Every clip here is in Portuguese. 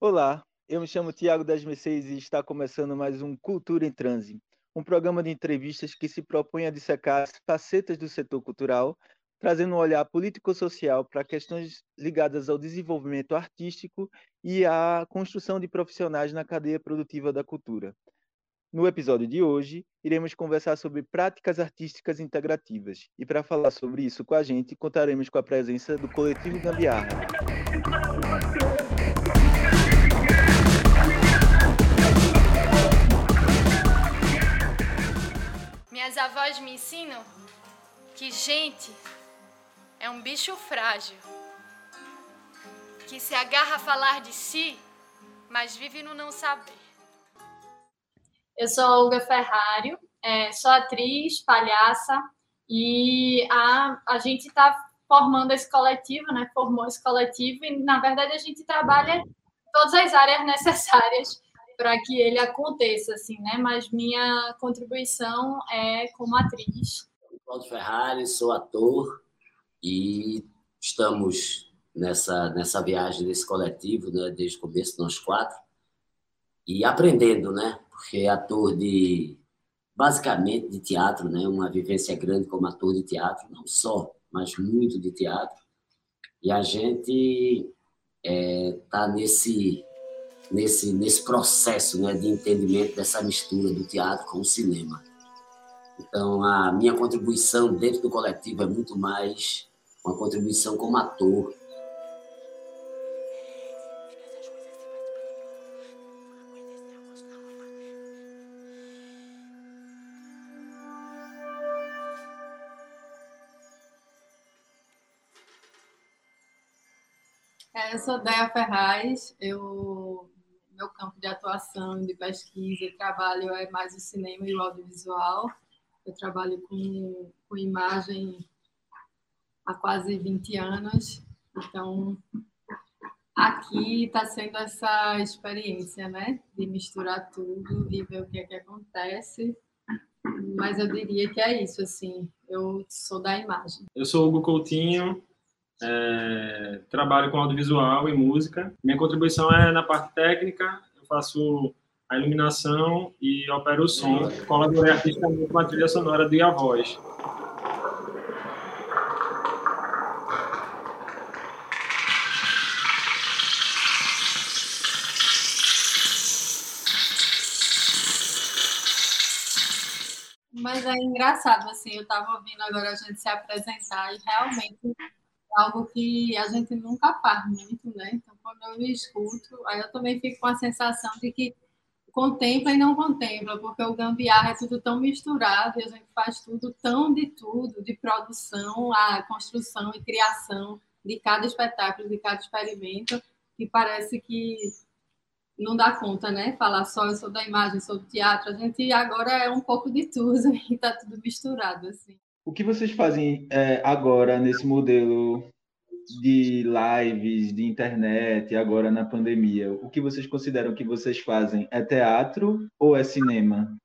Olá, eu me chamo Tiago das Mercedes e está começando mais um Cultura em Transe, um programa de entrevistas que se propõe a dissecar as facetas do setor cultural, trazendo um olhar político-social para questões ligadas ao desenvolvimento artístico e à construção de profissionais na cadeia produtiva da cultura. No episódio de hoje, iremos conversar sobre práticas artísticas integrativas. E para falar sobre isso com a gente, contaremos com a presença do coletivo Gambiarra. Minhas avós me ensinam que gente é um bicho frágil, que se agarra a falar de si, mas vive no não saber. Eu sou a Olga Ferrário, é, sou atriz, palhaça, e a, a gente está formando esse coletivo, né? Formou esse coletivo, e na verdade a gente trabalha todas as áreas necessárias para que ele aconteça, assim, né? Mas minha contribuição é como atriz. Paulo Ferrari, sou ator e estamos nessa nessa viagem desse coletivo, né? Desde o começo nós quatro e aprendendo, né? Porque é ator de basicamente de teatro, né? Uma vivência grande como ator de teatro, não só, mas muito de teatro. E a gente está é, tá nesse nesse, nesse processo né, de entendimento dessa mistura do teatro com o cinema. Então, a minha contribuição dentro do coletivo é muito mais uma contribuição como ator, é, eu sou Déia Ferraz, eu meu campo de atuação, de pesquisa e trabalho é mais o cinema e o audiovisual. Eu trabalho com, com imagem há quase 20 anos, então aqui está sendo essa experiência, né, de misturar tudo e ver o que é que acontece. Mas eu diria que é isso, assim, eu sou da imagem. Eu sou Hugo Coutinho, é, trabalho com audiovisual e música. Minha contribuição é na parte técnica, eu faço a iluminação e opero o som. Colaborei artisticamente com a trilha sonora de A Voz. Mas é engraçado, assim, eu estava ouvindo agora a gente se apresentar e realmente algo que a gente nunca faz muito, né? Então, quando eu escuto, aí eu também fico com a sensação de que contempla e não contempla, porque o gambiarra é tudo tão misturado e a gente faz tudo tão de tudo, de produção a construção e criação de cada espetáculo, de cada experimento, que parece que não dá conta, né? Falar só eu sou da imagem, sou do teatro, a gente agora é um pouco de tudo e está tudo misturado assim. O que vocês fazem é, agora nesse modelo de lives, de internet, agora na pandemia? O que vocês consideram que vocês fazem? É teatro ou é cinema?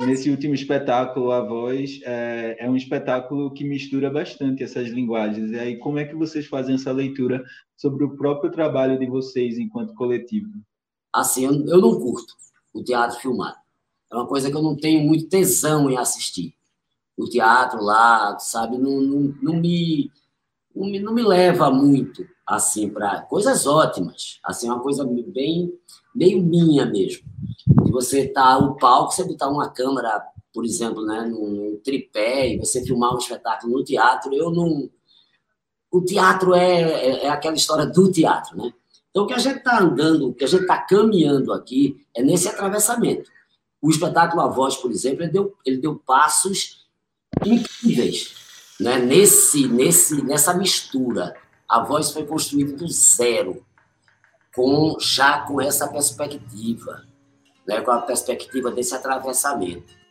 Nesse último espetáculo, A Voz, é, é um espetáculo que mistura bastante essas linguagens. E aí, como é que vocês fazem essa leitura sobre o próprio trabalho de vocês enquanto coletivo? Assim, eu, não curto o teatro filmado. É uma coisa que eu não tenho muito tesão em assistir o teatro lá, sabe? Não, não, não, me, não, me, não me leva muito, assim, para coisas ótimas. Assim, uma coisa bem, meio minha mesmo. Você tá, o palco, você botar uma câmera, por exemplo, né, num tripé, e você filmar um espetáculo no teatro, eu não. O teatro é, é, é aquela história do teatro, né? Então, o que a gente está andando, o que a gente está caminhando aqui é nesse atravessamento. O espetáculo A Voz, por exemplo, ele deu, ele deu passos incríveis né? nesse, nesse, nessa mistura. A voz foi construída do zero, com já com essa perspectiva, né? com a perspectiva desse atravessamento.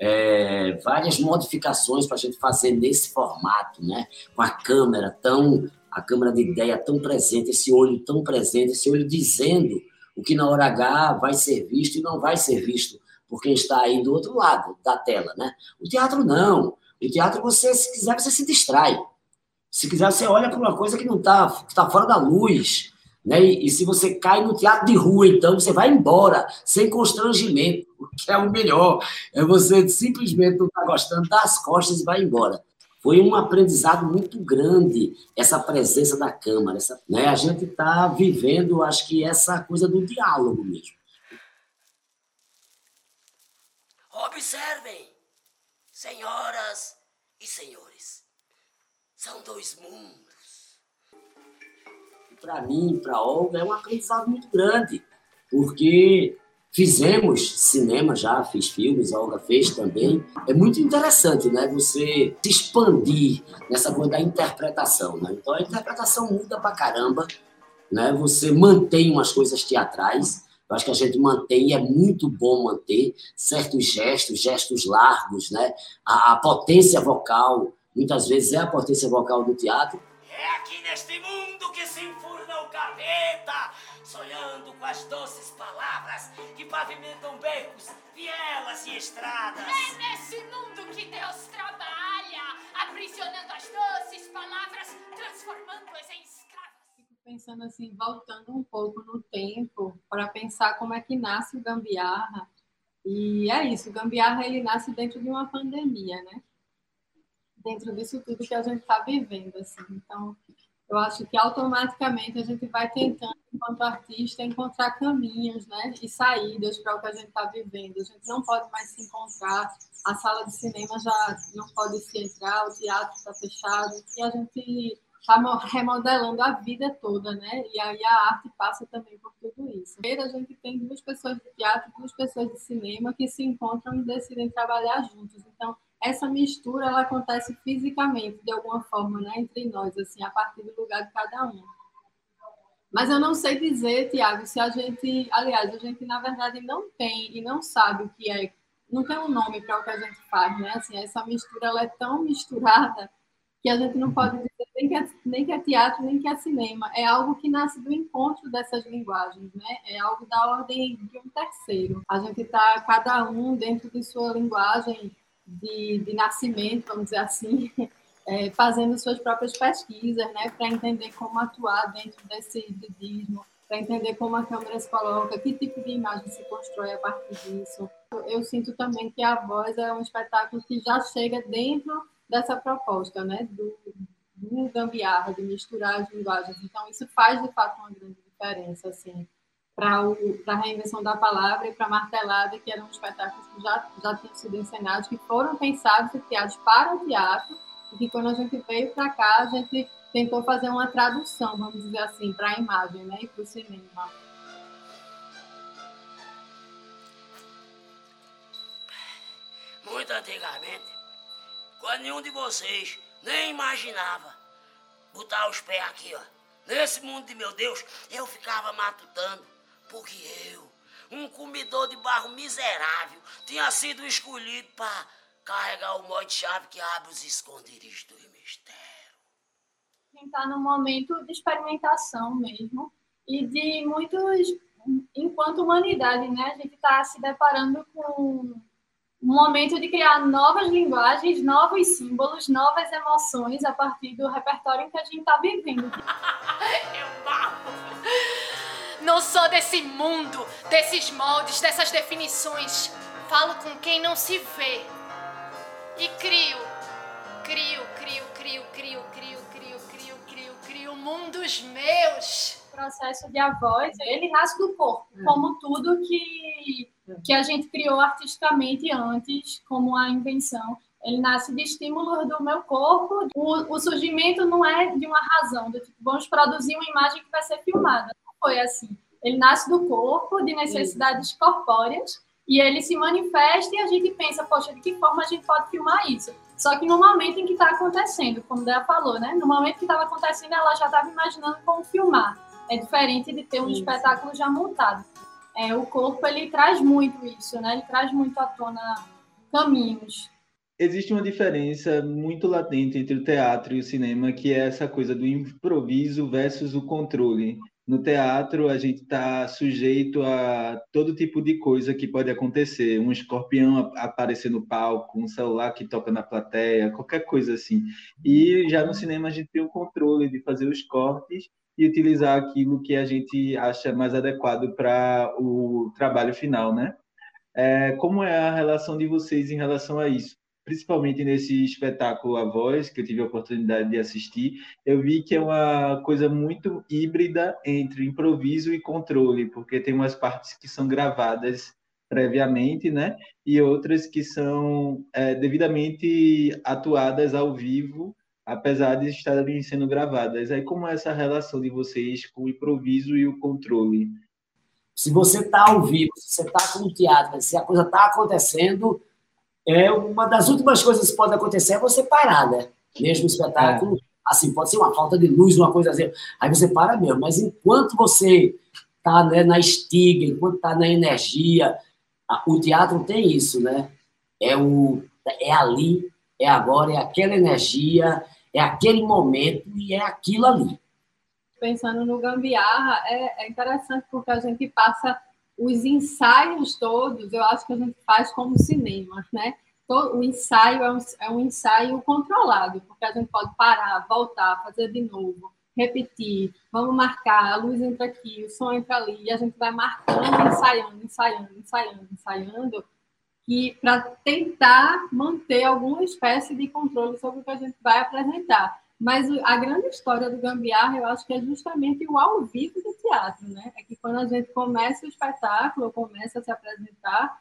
É, várias modificações para a gente fazer nesse formato, né? com a câmera tão a câmara de ideia tão presente, esse olho tão presente, esse olho dizendo o que na hora H vai ser visto e não vai ser visto por quem está aí do outro lado da tela, né? O teatro não. O teatro, você, se quiser, você se distrai. Se quiser, você olha para uma coisa que não está tá fora da luz. Né? E, e, se você cai no teatro de rua, então você vai embora, sem constrangimento, o que é o melhor. É você simplesmente não estar tá gostando das costas e vai embora. Foi um aprendizado muito grande essa presença da Câmara. Essa, né? A gente está vivendo, acho que, essa coisa do diálogo mesmo. Observem, senhoras e senhores, são dois mundos para mim, para Olga, é um aprendizado muito grande, porque fizemos cinema já, fiz filmes, a Olga fez também. É muito interessante, né? Você se expandir nessa coisa da interpretação, né? Então a interpretação muda para caramba, né? Você mantém umas coisas teatrais. Eu acho que a gente mantém, e é muito bom manter certos gestos, gestos largos, né? A, a potência vocal, muitas vezes é a potência vocal do teatro. É aqui neste mundo que se capeta, sonhando com as doces palavras que pavimentam becos, vielas e estradas. É nesse mundo que Deus trabalha, aprisionando as doces palavras, transformando-as em escravas. Fico pensando assim, voltando um pouco no tempo, para pensar como é que nasce o Gambiarra. E é isso, o Gambiarra ele nasce dentro de uma pandemia, né? Dentro disso tudo que a gente está vivendo, assim. Então, eu acho que automaticamente a gente vai tentando, enquanto artista, encontrar caminhos né, e saídas para o que a gente está vivendo. A gente não pode mais se encontrar, a sala de cinema já não pode se entrar, o teatro está fechado, e a gente está remodelando a vida toda, né? E aí a arte passa também por tudo isso. A gente tem duas pessoas de teatro, duas pessoas de cinema que se encontram e decidem trabalhar juntos. Então, essa mistura ela acontece fisicamente de alguma forma, né, entre nós, assim, a partir do lugar de cada um. Mas eu não sei dizer, Tiago, se a gente, aliás, a gente na verdade não tem e não sabe o que é, não tem um nome para o que a gente faz, né? Assim, essa mistura ela é tão misturada que a gente não pode dizer nem que, é, nem que é teatro, nem que é cinema. É algo que nasce do encontro dessas linguagens, né? É algo da ordem de um terceiro. A gente está, cada um, dentro de sua linguagem, de, de nascimento, vamos dizer assim, é, fazendo suas próprias pesquisas, né, para entender como atuar dentro desse didismo, para entender como a câmera se coloca, que tipo de imagem se constrói a partir disso. Eu sinto também que a voz é um espetáculo que já chega dentro dessa proposta, né, do, do gambiarra, de misturar as linguagens. Então, isso faz, de fato, uma grande diferença, assim para a reinvenção da palavra e para a martelada, que eram espetáculos que já, já tinham sido encenados, que foram pensados e criados para o teatro, e que quando a gente veio para cá, a gente tentou fazer uma tradução, vamos dizer assim, para a imagem né, e para o cinema. Muito antigamente, quando nenhum de vocês nem imaginava botar os pés aqui, ó. Nesse mundo de meu Deus, eu ficava matutando porque eu, um comedor de barro miserável, tinha sido escolhido para carregar o nó de chave que abre os esconderijos do mistério. A gente está num momento de experimentação mesmo e de muitos, enquanto humanidade, né? A gente está se deparando com um momento de criar novas linguagens, novos símbolos, novas emoções a partir do repertório que a gente está vivendo. Eu barro. Não sou desse mundo, desses moldes, dessas definições. Falo com quem não se vê. E crio, crio, crio, crio, crio, crio, crio, crio, crio, crio mundos meus. O processo de a voz, ele nasce do corpo, como tudo que, que a gente criou artisticamente antes, como a invenção. Ele nasce de estímulos do meu corpo. O, o surgimento não é de uma razão, do tipo, vamos produzir uma imagem que vai ser filmada foi assim. Ele nasce do corpo, de necessidades corpóreas, e ele se manifesta e a gente pensa, poxa, de que forma a gente pode filmar isso? Só que no momento em que está acontecendo, como Dea falou, né? No momento que estava acontecendo, ela já estava imaginando como filmar. É diferente de ter um isso. espetáculo já montado. É, o corpo, ele traz muito isso, né? Ele traz muito à tona caminhos. Existe uma diferença muito latente entre o teatro e o cinema, que é essa coisa do improviso versus o controle no teatro a gente está sujeito a todo tipo de coisa que pode acontecer. Um escorpião aparecer no palco, um celular que toca na plateia, qualquer coisa assim. E já no cinema a gente tem o controle de fazer os cortes e utilizar aquilo que a gente acha mais adequado para o trabalho final, né? É, como é a relação de vocês em relação a isso? Principalmente nesse espetáculo A Voz, que eu tive a oportunidade de assistir, eu vi que é uma coisa muito híbrida entre improviso e controle, porque tem umas partes que são gravadas previamente, né? E outras que são é, devidamente atuadas ao vivo, apesar de estarem sendo gravadas. Aí como é essa relação de vocês com o improviso e o controle? Se você está ao vivo, se você está com teatro, se a coisa está acontecendo, é uma das últimas coisas que pode acontecer é você parar, né? Mesmo espetáculo, é. assim, pode ser uma falta de luz, uma coisa assim, aí você para mesmo. Mas enquanto você está né, na estiga, enquanto está na energia, o teatro tem isso, né? É, o, é ali, é agora, é aquela energia, é aquele momento e é aquilo ali. Pensando no gambiarra, é, é interessante porque a gente passa os ensaios todos, eu acho que a gente faz como cinema, né? O ensaio é um, é um ensaio controlado, porque a gente pode parar, voltar, fazer de novo, repetir, vamos marcar, a luz entra aqui, o som entra ali, e a gente vai marcando, ensaiando, ensaiando, ensaiando, ensaiando, para tentar manter alguma espécie de controle sobre o que a gente vai apresentar. Mas a grande história do Gambiarra, eu acho que é justamente o ao vivo do teatro, né? É que quando a gente começa o espetáculo, começa a se apresentar,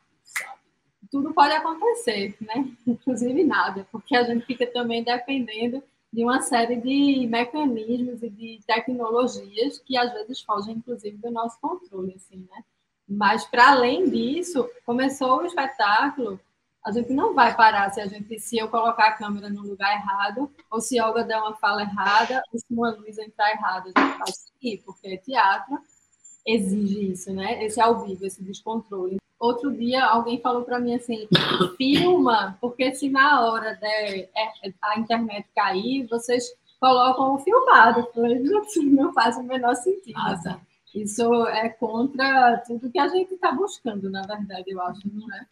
tudo pode acontecer, né? Inclusive nada, porque a gente fica também dependendo de uma série de mecanismos e de tecnologias que às vezes fogem, inclusive, do nosso controle, assim, né? Mas, para além disso, começou o espetáculo, a gente não vai parar se a gente se eu colocar a câmera no lugar errado, ou se a Olga der uma fala errada, ou se uma luz entrar errada, a gente vai seguir, porque teatro exige isso, né? Esse ao vivo, esse descontrole. Outro dia alguém falou para mim assim: filma, porque se na hora de é, a internet cair, vocês colocam o filmado. Eu falei, não faz o menor sentido. Ah, assim. tá. Isso é contra tudo que a gente está buscando, na verdade, eu acho, não é?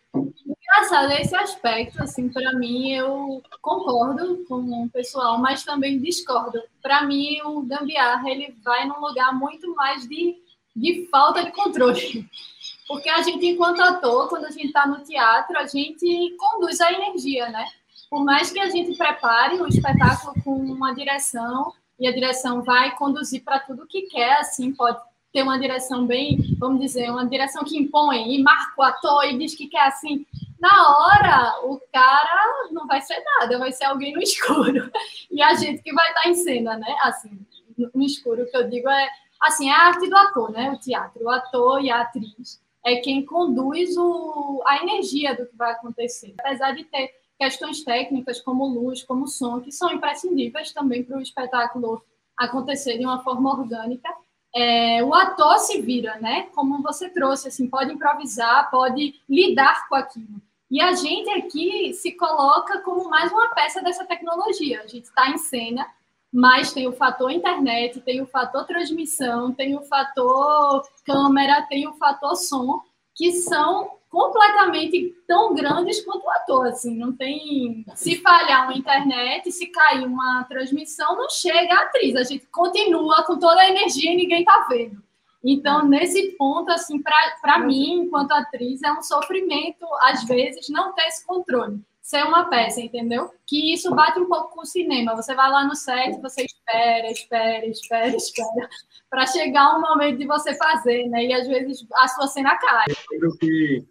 Engraçado, esse aspecto, assim, para mim, eu concordo com o pessoal, mas também discordo. Para mim, o gambiarra, ele vai num lugar muito mais de, de falta de controle. Porque a gente, enquanto ator, quando a gente está no teatro, a gente conduz a energia, né? Por mais que a gente prepare o espetáculo com uma direção, e a direção vai conduzir para tudo que quer, assim, pode ter uma direção bem, vamos dizer, uma direção que impõe e marca o ator e diz que quer assim. Na hora, o cara não vai ser nada, vai ser alguém no escuro. E a gente que vai estar em cena, né? Assim, no escuro, o que eu digo é, assim, é a arte do ator, né? O teatro. O ator e a atriz é quem conduz o, a energia do que vai acontecer. Apesar de ter questões técnicas como luz, como som, que são imprescindíveis também para o espetáculo acontecer de uma forma orgânica, é, o ator se vira, né? Como você trouxe, assim, pode improvisar, pode lidar com aquilo. E a gente aqui se coloca como mais uma peça dessa tecnologia. A gente está em cena, mas tem o fator internet, tem o fator transmissão, tem o fator câmera, tem o fator som, que são completamente tão grandes quanto o ator, assim, não tem... Se falhar uma internet, se cair uma transmissão, não chega a atriz, a gente continua com toda a energia e ninguém tá vendo. Então, nesse ponto, assim, para mim, enquanto atriz, é um sofrimento, às vezes, não ter esse controle ser uma peça, entendeu? Que isso bate um pouco com o cinema. Você vai lá no set, você espera, espera, espera, espera, para chegar um momento de você fazer, né? E às vezes a sua cena cai. Eu que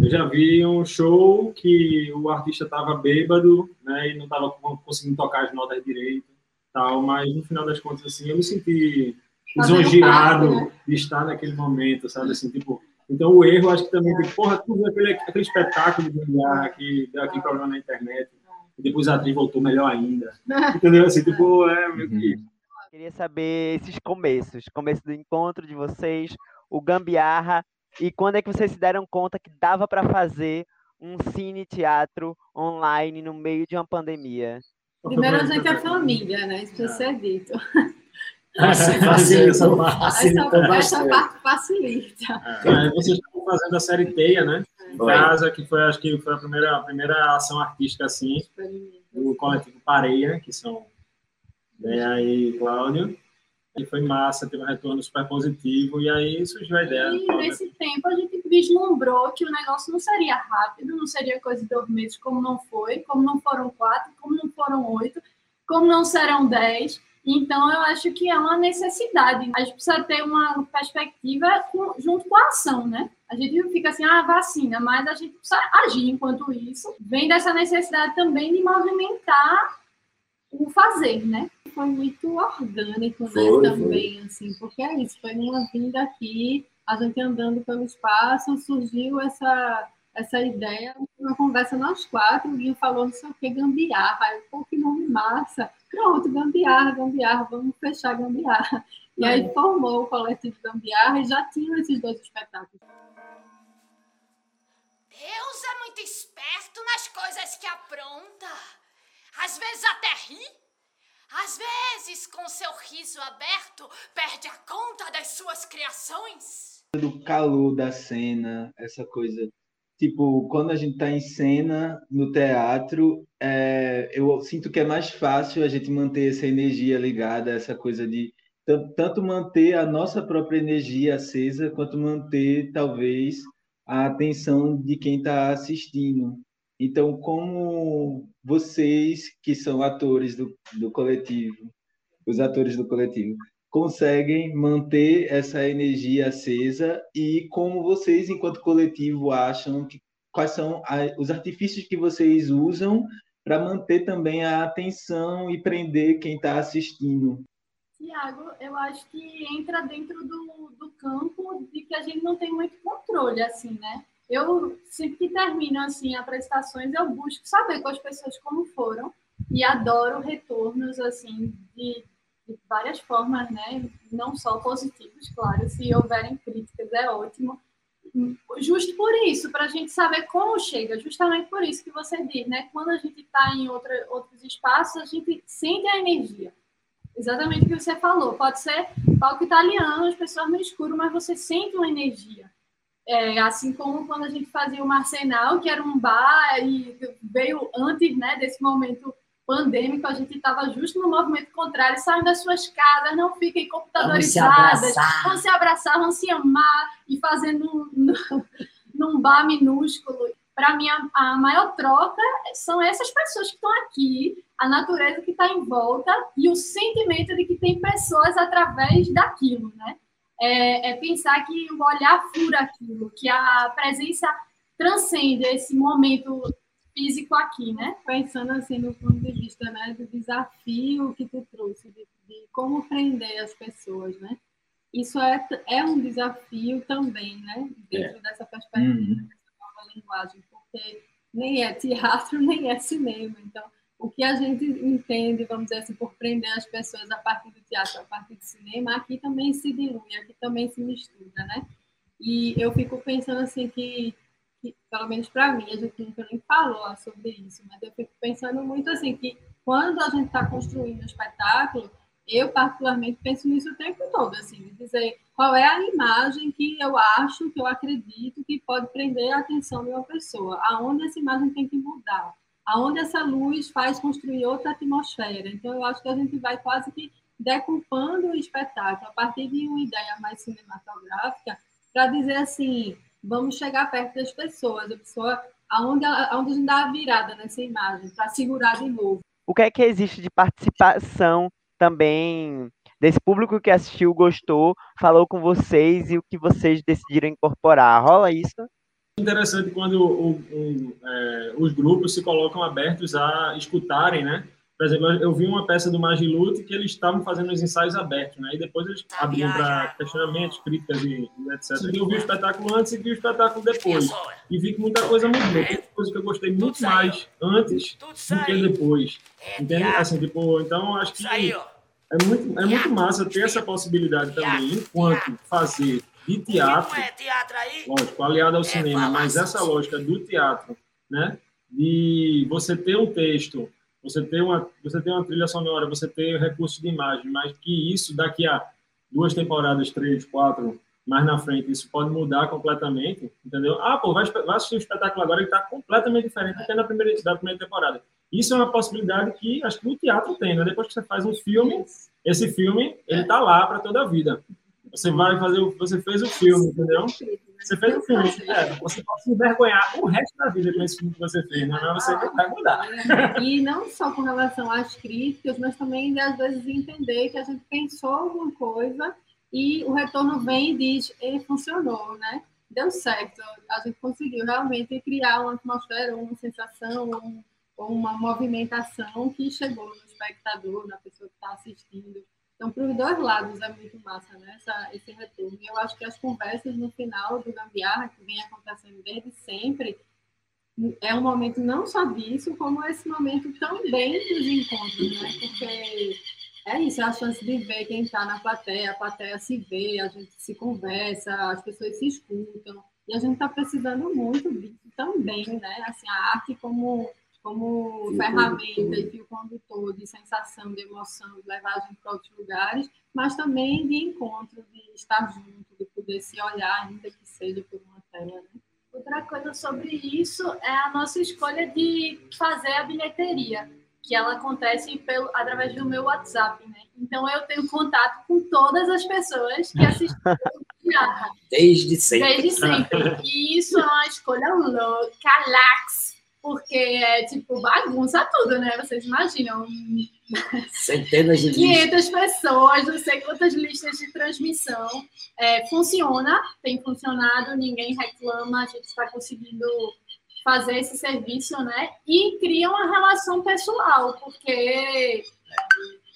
eu já vi um show que o artista estava bêbado, né? E não estava conseguindo tocar as notas direito, tal. Mas no final das contas, assim, eu me senti lisonjeado né? de estar naquele momento, sabe? Assim, tipo, então, o erro, acho que também tem, porra, tudo aquele, aquele espetáculo de ganhar que deu aquele problema na internet, e depois a atriz voltou melhor ainda. Entendeu? Assim, tipo, é meio que uhum. Queria saber esses começos, começo do encontro de vocês, o gambiarra, e quando é que vocês se deram conta que dava para fazer um cine teatro online no meio de uma pandemia? Primeiro a gente é família, né? Isso precisa ser dito. Facilitou, Essa, facilitou essa bastante. parte facilita. É, vocês estão fazendo a série Teia, né? Em casa, que foi, acho que foi a primeira, a primeira ação artística, assim, do coletivo Pareia, que são Bea e Cláudio. E foi massa, teve um retorno super positivo, e aí surgiu a ideia. E nesse tempo a gente vislumbrou que o negócio não seria rápido, não seria coisa de dois meses, como não foi, como não foram quatro, como não foram oito, como não serão dez. Então, eu acho que é uma necessidade. A gente precisa ter uma perspectiva junto com a ação, né? A gente não fica assim, ah, vacina, mas a gente precisa agir enquanto isso. Vem dessa necessidade também de movimentar o fazer, né? Foi muito orgânico, né? Foi, também, assim, porque é isso, foi uma vinda aqui, a gente andando pelo espaço, surgiu essa, essa ideia, uma conversa nós quatro, o Guinho falou não sei o que, gambiarra, aí, pô, que nome massa, pronto, gambiarra, gambiarra, vamos fechar gambiarra. E aí formou o coletivo Gambiarra e já tinham esses dois espetáculos. Deus é muito esperto nas coisas que apronta. Às vezes até ri. Às vezes, com seu riso aberto, perde a conta das suas criações. do calor da cena, essa coisa. Tipo, quando a gente está em cena no teatro, é, eu sinto que é mais fácil a gente manter essa energia ligada, essa coisa de tan- tanto manter a nossa própria energia acesa, quanto manter, talvez, a atenção de quem está assistindo. Então, como vocês, que são atores do, do coletivo, os atores do coletivo, conseguem manter essa energia acesa e como vocês, enquanto coletivo, acham que quais são a- os artifícios que vocês usam para manter também a atenção e prender quem está assistindo. Tiago, eu acho que entra dentro do, do campo de que a gente não tem muito controle, assim, né? Eu, sempre que termino, assim, apresentações, eu busco saber com as pessoas como foram e adoro retornos, assim, de, de várias formas, né? Não só positivos, claro, se houverem críticas é ótimo. Justo por isso, para a gente saber como chega, justamente por isso que você diz, né? Quando a gente está em outra, outros espaços, a gente sente a energia. Exatamente o que você falou. Pode ser palco italiano, as pessoas no escuro, mas você sente uma energia. É, assim como quando a gente fazia o Marcenal, que era um bar e veio antes né, desse momento pandêmico, a gente estava justo no movimento contrário, saiam das suas casas, não fiquem computadorizadas, vão se abraçar, vão se amar e fazendo num, num bar minúsculo. Para mim, a, a maior troca são essas pessoas que estão aqui, a natureza que está em volta e o sentimento de que tem pessoas através daquilo, né? É, é pensar que o olhar fura aquilo, que a presença transcende esse momento físico aqui, né? Pensando assim no ponto de vista né, do desafio que tu trouxe, de, de como prender as pessoas, né? Isso é, é um desafio também, né? Dentro dessa perspectiva, Uhum. dessa nova linguagem, porque nem é teatro, nem é cinema. Então, o que a gente entende, vamos dizer assim, por prender as pessoas a partir do teatro, a partir do cinema, aqui também se dilui, aqui também se mistura, né? E eu fico pensando assim que, pelo menos para mim, a gente nunca nem falou sobre isso, mas eu fico pensando muito assim que quando a gente está construindo um espetáculo, eu particularmente penso nisso o tempo todo, assim, dizer qual é a imagem que eu acho, que eu acredito que pode prender a atenção de uma pessoa, aonde essa imagem tem que mudar aonde essa luz faz construir outra atmosfera. Então, eu acho que a gente vai quase que decupando o espetáculo a partir de uma ideia mais cinematográfica para dizer assim, vamos chegar perto das pessoas, a pessoa, aonde, ela- aonde a gente dá a virada nessa imagem, para segurar de novo. O que é que existe de participação também desse público que assistiu, gostou, falou com vocês e o que vocês decidiram incorporar? Rola isso? interessante quando o- o- é, os grupos se colocam abertos a escutarem, né? Por exemplo, eu vi uma peça do Magilute que eles estavam fazendo os ensaios abertos, né? E depois eles abriam para questionamentos, críticas e, e etc. E eu vi o espetáculo antes e vi o espetáculo depois. E vi que muita coisa mudou. Tem coisa que eu gostei muito mais antes do que depois. É Entende? teatro. Assim, tipo, então acho que é muito, é muito massa ter essa possibilidade também, enquanto fazer de teatro é teatro aí? lógico, aliado ao É cinema, mas essa lógica do teatro, né, de você ter um texto você ter uma, você ter uma trilha sonora, você ter recursos de imagem, mas que isso daqui a duas temporadas, três, quatro, mais na frente, isso pode mudar completamente, entendeu? Ah, pô, vai, vai assistir um espetáculo agora que está completamente diferente do que na primeira, da primeira temporada. Isso é uma possibilidade que acho que o teatro tem, né? Depois que você faz um filme, esse filme, ele tá lá para toda a vida. Você vai fazer, você fez o filme, entendeu? Você fez o filme. É, você pode se envergonhar o resto da vida com esse filme que você fez, né? mas você não vai mudar. E não só com relação às críticas, mas também, às vezes, entender que a gente pensou alguma coisa e o retorno vem e diz, ele funcionou, né? Deu certo. A gente conseguiu realmente criar uma atmosfera, uma sensação, um, uma movimentação que chegou no espectador, na pessoa que está assistindo. Então, para os dois lados é muito massa, né? Essa, esse retorno. E eu acho que as conversas no final do Gambiarra, que vem acontecendo desde sempre, é um momento não só disso, como esse momento também dos encontros, né? Porque é isso, é a chance de ver quem está na plateia, a plateia se vê, a gente se conversa, as pessoas se escutam. E a gente está precisando muito disso também, né? Assim, a arte como como ferramenta e fio condutor de sensação, de emoção, de levar a gente para outros lugares, mas também de encontro, de estar junto, de poder se olhar, ainda que seja por uma tela. Né? Outra coisa sobre isso é a nossa escolha de fazer a bilheteria, que ela acontece pelo, através do meu WhatsApp, né? Então eu tenho contato com todas as pessoas que assistiram Desde sempre. Desde sempre. E isso é uma escolha louca, lax, porque é tipo bagunça tudo, né? Vocês imaginam. Centenas de 500 listas. pessoas, não sei quantas listas de transmissão. É, funciona, tem funcionado, ninguém reclama, a gente está conseguindo fazer esse serviço, né? E cria uma relação pessoal, porque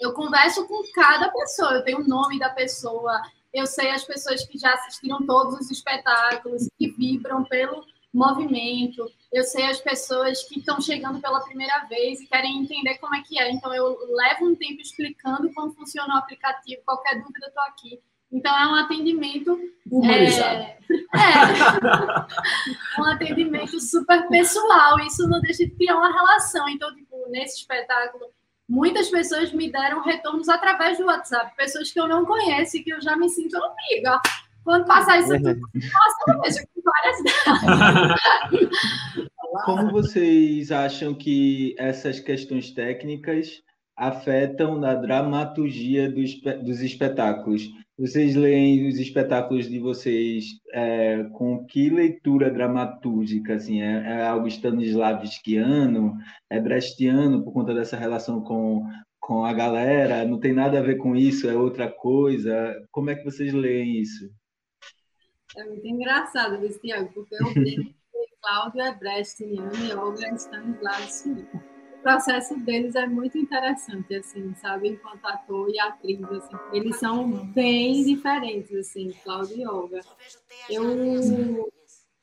eu converso com cada pessoa, eu tenho o nome da pessoa, eu sei as pessoas que já assistiram todos os espetáculos, que vibram pelo movimento, eu sei as pessoas que estão chegando pela primeira vez e querem entender como é que é. Então, eu levo um tempo explicando como funciona o aplicativo, qualquer dúvida, estou aqui. Então, é um atendimento. Humanizado. É, é, um atendimento super pessoal. Isso não deixa de criar uma relação. Então, tipo, nesse espetáculo, muitas pessoas me deram retornos através do WhatsApp. Pessoas que eu não conheço e que eu já me sinto amiga. Quando passar isso tudo, nossa, eu vejo várias Como vocês acham que essas questões técnicas afetam na dramaturgia dos, dos espetáculos? Vocês leem os espetáculos de vocês é, com que leitura dramatúrgica? Assim, é, é algo stanislavskiano? É brechtiano por conta dessa relação com, com a galera? Não tem nada a ver com isso? É outra coisa? Como é que vocês leem isso? É muito engraçado isso, Tiago, porque eu vejo que Cláudio é Brechtiano e Olga é Stanislavski. O processo deles é muito interessante, assim, sabe? Enquanto ator e atriz, assim. Eles são bem diferentes, assim, Cláudio e Olga. Eu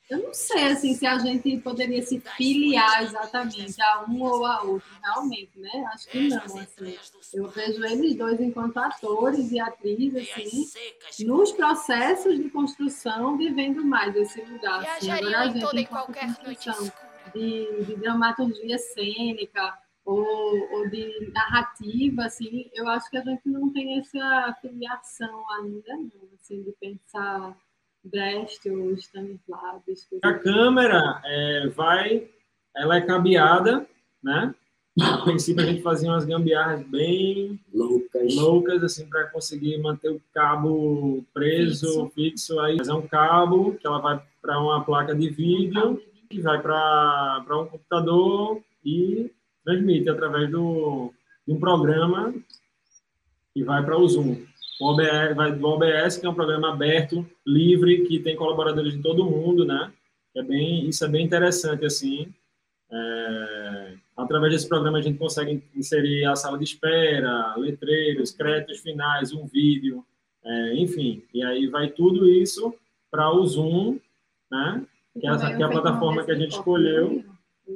eu não sei assim, se a gente poderia se filiar exatamente a um ou a outro, realmente, né? Acho que não. Assim. Eu vejo eles dois enquanto atores e atrizes, assim, nos processos de construção, vivendo mais esse lugar. Assim. Agora a gente, enquanto construção de, de dramaturgia cênica ou, ou de narrativa, assim, eu acho que a gente não tem essa filiação ainda, não, assim, de pensar Brecht ou Stanislavski. A câmera é, vai, ela é cabeada, né? A princípio a gente fazia umas gambiarras bem loucas, loucas assim, para conseguir manter o cabo preso, fixo. fixo aí. Mas é um cabo que ela vai para uma placa de vídeo, que vai para um computador e transmite através do, de um programa que vai para o Zoom. O OBS, vai OBS, que é um programa aberto, livre, que tem colaboradores de todo mundo, né? É bem, isso é bem interessante, assim. É, através desse programa a gente consegue inserir a sala de espera, letreiros, créditos finais, um vídeo, é, enfim. E aí vai tudo isso para o Zoom, né? Que é, a, que é a plataforma que a gente escolheu.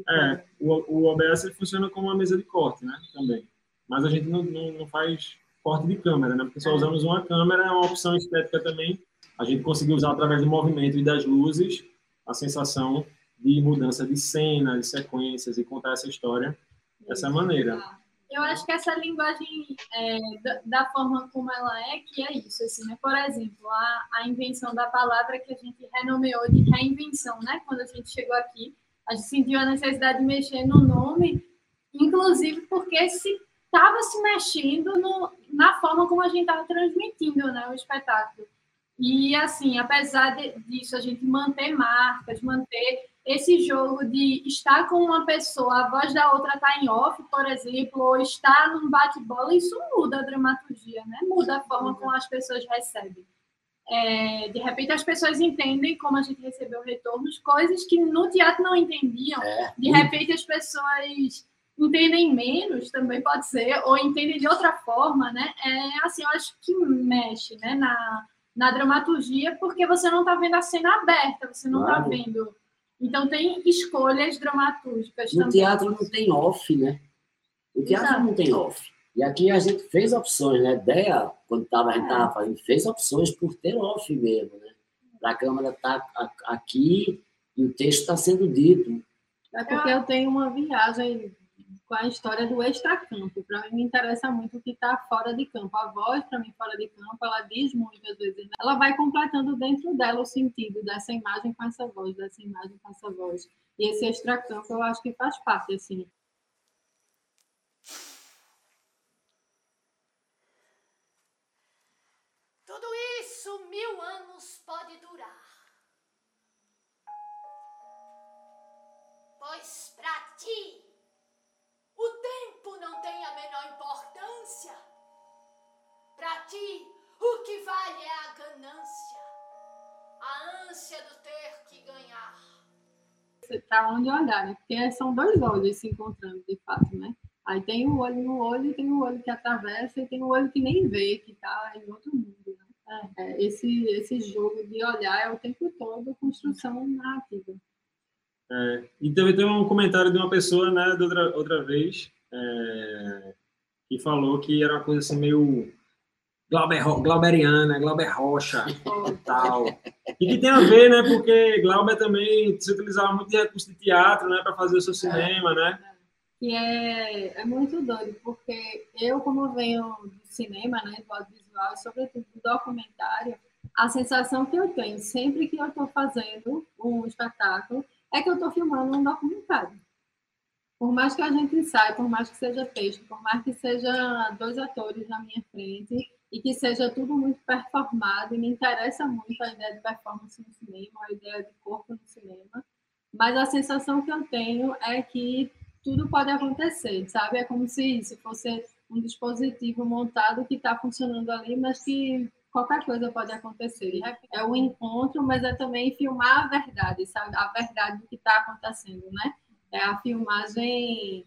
É, o, o OBS funciona como uma mesa de corte, né? Também. Mas a gente não, não, não faz corte de câmera, né? Porque só usamos uma câmera, é uma opção estética também. A gente conseguiu usar através do movimento e das luzes a sensação de mudança de cena, de sequências e contar essa história Essa é a maneira. Eu acho que essa linguagem, é, da, da, forma como ela é, que é isso. Assim, né? Por exemplo, a, a invenção da palavra que a gente renomeou de reinvenção, né? Quando a gente chegou aqui, a gente sentiu a necessidade de mexer no nome, inclusive porque se estava se mexendo no, na forma como a gente estava transmitindo né, o espetáculo. E, assim, apesar de, disso, a gente manter marcas, manter esse jogo de estar com uma pessoa, a voz da outra está em off, por exemplo, ou estar num bate-bola, isso muda a dramaturgia, né? Muda a forma como as pessoas recebem. É, de repente as pessoas entendem como a gente recebeu retornos, coisas que no teatro não entendiam. É. De repente as pessoas entendem menos, também pode ser, ou entendem de outra forma, né? É assim, eu acho que mexe, né? Na, na dramaturgia, porque você não está vendo a cena aberta, você não está claro. vendo. Então tem escolhas dramatúrgicas no também. teatro não tem off, né? O teatro Exato. não tem off. E aqui a gente fez opções, né? A ideia, quando tava, a gente estava é. fazendo, fez opções por ter off mesmo, né? Para a Câmara estar tá aqui e o texto está sendo dito. É porque eu tenho uma viagem com a história do extracampo. Para mim, me interessa muito o que está fora de campo. A voz, para mim, fora de campo, ela diz muitas vezes. Né? Ela vai completando dentro dela o sentido dessa imagem com essa voz, dessa imagem com essa voz. E esse extracampo, eu acho que faz parte, assim. Tudo isso mil anos pode durar. Pois para ti o tempo não tem a menor importância. Para ti, o que vale é a ganância, a ânsia do ter que ganhar. Para onde olhar, né? Porque são dois olhos se encontrando, de fato, né? Aí tem o olho no olho, tem o olho que atravessa e tem o olho que nem vê, que está em outro mundo. Né? É, esse, esse jogo de olhar é o tempo todo construção narrativa. É, e teve, teve um comentário de uma pessoa, né, de outra, outra vez, é, que falou que era uma coisa assim meio Glauber, Glauberiana, Glauber Rocha e tal. E que tem a ver, né, porque Glauber também se utilizava muito de recurso de teatro, né, para fazer o seu cinema, né? E é, é muito doido, porque eu, como venho do cinema, né, do audiovisual, sobretudo do documentário, a sensação que eu tenho sempre que eu estou fazendo um espetáculo é que eu estou filmando um documentário. Por mais que a gente saia, por mais que seja texto, por mais que seja dois atores na minha frente e que seja tudo muito performado, e me interessa muito a ideia de performance no cinema, a ideia de corpo no cinema, mas a sensação que eu tenho é que tudo pode acontecer, sabe? É como se isso fosse um dispositivo montado que está funcionando ali, mas que qualquer coisa pode acontecer. É o encontro, mas é também filmar a verdade, sabe? A verdade do que está acontecendo, né? É a filmagem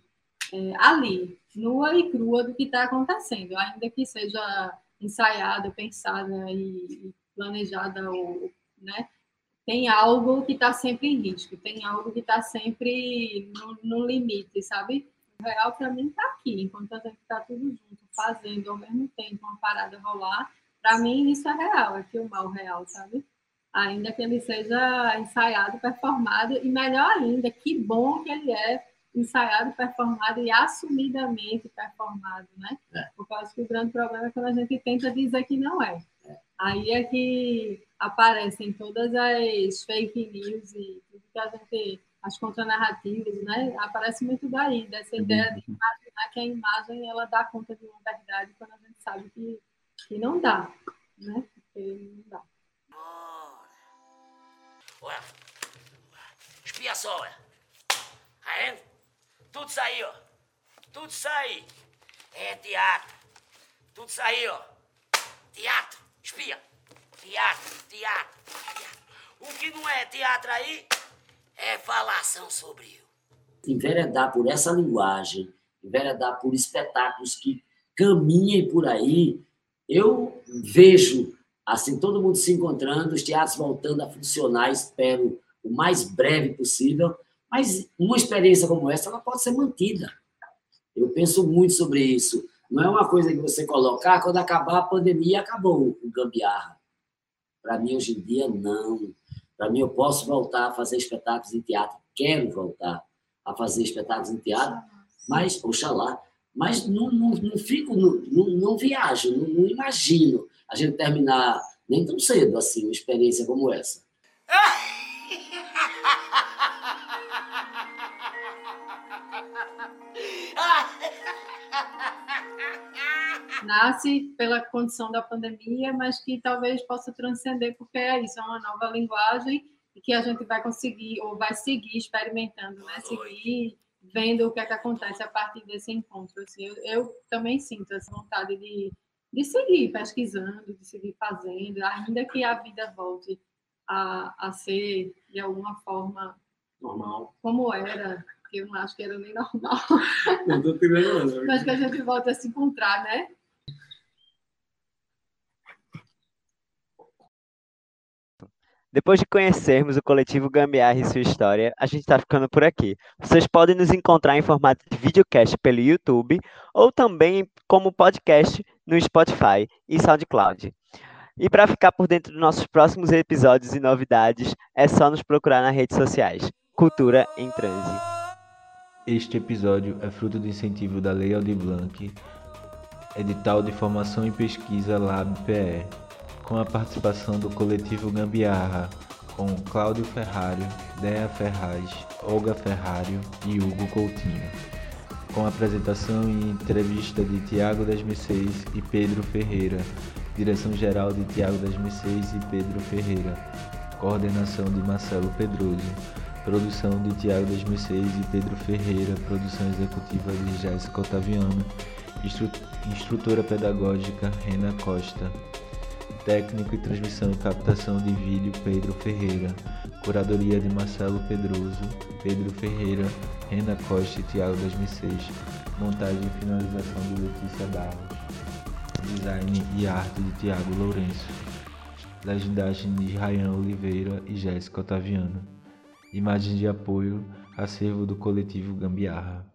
é, ali, nua e crua do que está acontecendo, ainda que seja ensaiada, pensada e, planejada, ou, né? Tem algo que está sempre em risco, tem algo que está sempre no, no limite, sabe? O real para mim está aqui, enquanto a gente está tudo junto, fazendo ao mesmo tempo uma parada rolar, para mim, isso é real, é filmar o real, sabe? Ainda que ele seja ensaiado, performado, e melhor ainda, que bom que ele é ensaiado, performado e assumidamente performado, né? É. Porque eu acho que o grande problema é quando a gente tenta dizer que não é. é. Aí é que aparecem todas as fake news e tudo que a gente, as contranarrativas, né? Aparece muito daí, dessa uhum. ideia de imaginar que a imagem ela dá conta de uma verdade quando a gente sabe que e não dá, né? Porque não dá. Olha, espia só, olha. Tá Tudo isso aí, ó. Tudo isso aí. É teatro. Tudo isso aí, ó. Teatro. Espia. Teatro, teatro, teatro. O que não é teatro aí é falação sobre eu. Enveredar por essa linguagem, enveredar por espetáculos que caminhem por aí, eu vejo assim todo mundo se encontrando, os teatros voltando a funcionar, espero o mais breve possível, mas uma experiência como essa ela pode ser mantida. Eu penso muito sobre isso. Não é uma coisa que você colocar ah, quando acabar a pandemia acabou o gambiarra. Para mim hoje em dia não. Para mim eu posso voltar a fazer espetáculos em teatro, quero voltar a fazer espetáculos em teatro, Mas, oxalá, mas não, não, não fico, não, não, não viajo, não, não, imagino a gente terminar nem tão cedo assim uma experiência como essa. Nasce pela condição da pandemia, mas que talvez possa transcender, porque é isso, é uma nova linguagem e que a gente vai conseguir, ou vai seguir experimentando, né? Seguir vendo o que é que acontece a partir desse encontro. Assim, eu, eu também sinto essa vontade de, de seguir pesquisando, de seguir fazendo, ainda que a vida volte a, a ser, de alguma forma, Normal. como era, que eu não acho que era nem normal, Não tô tirando, mas que a gente volte a se encontrar, né? Depois de conhecermos o coletivo Gambiarra e sua história, a gente está ficando por aqui. Vocês podem nos encontrar em formato de videocast pelo YouTube ou também como podcast no Spotify e SoundCloud. E para ficar por dentro dos nossos próximos episódios e novidades, é só nos procurar nas redes sociais. Cultura em Transe. Este episódio é fruto do incentivo da Lei Aldir Blanc, edital de formação e pesquisa LabPE, com a participação do coletivo Gambiarra, com Cláudio Ferrário, Dea Ferraz, Olga Ferrário e Hugo Coutinho, com apresentação e entrevista de Tiago das Mercês e Pedro Ferreira, direção-geral de Tiago das Mercês e Pedro Ferreira, coordenação de Marcelo Pedroso, produção de Tiago das Mercês e Pedro Ferreira, produção executiva de Jéssica Otaviano, instru instrutora pedagógica Rena Costa, técnico e transmissão e captação de vídeo Pedro Ferreira, curadoria de Marcelo Pedroso, Pedro Ferreira, Rena Costa e Tiago das Mercês, montagem e finalização de Letícia Barros, design e arte de Tiago Lourenço, legendagem de Rayan Oliveira e Jéssica Otaviano, imagens de apoio, acervo do coletivo Gambiarra.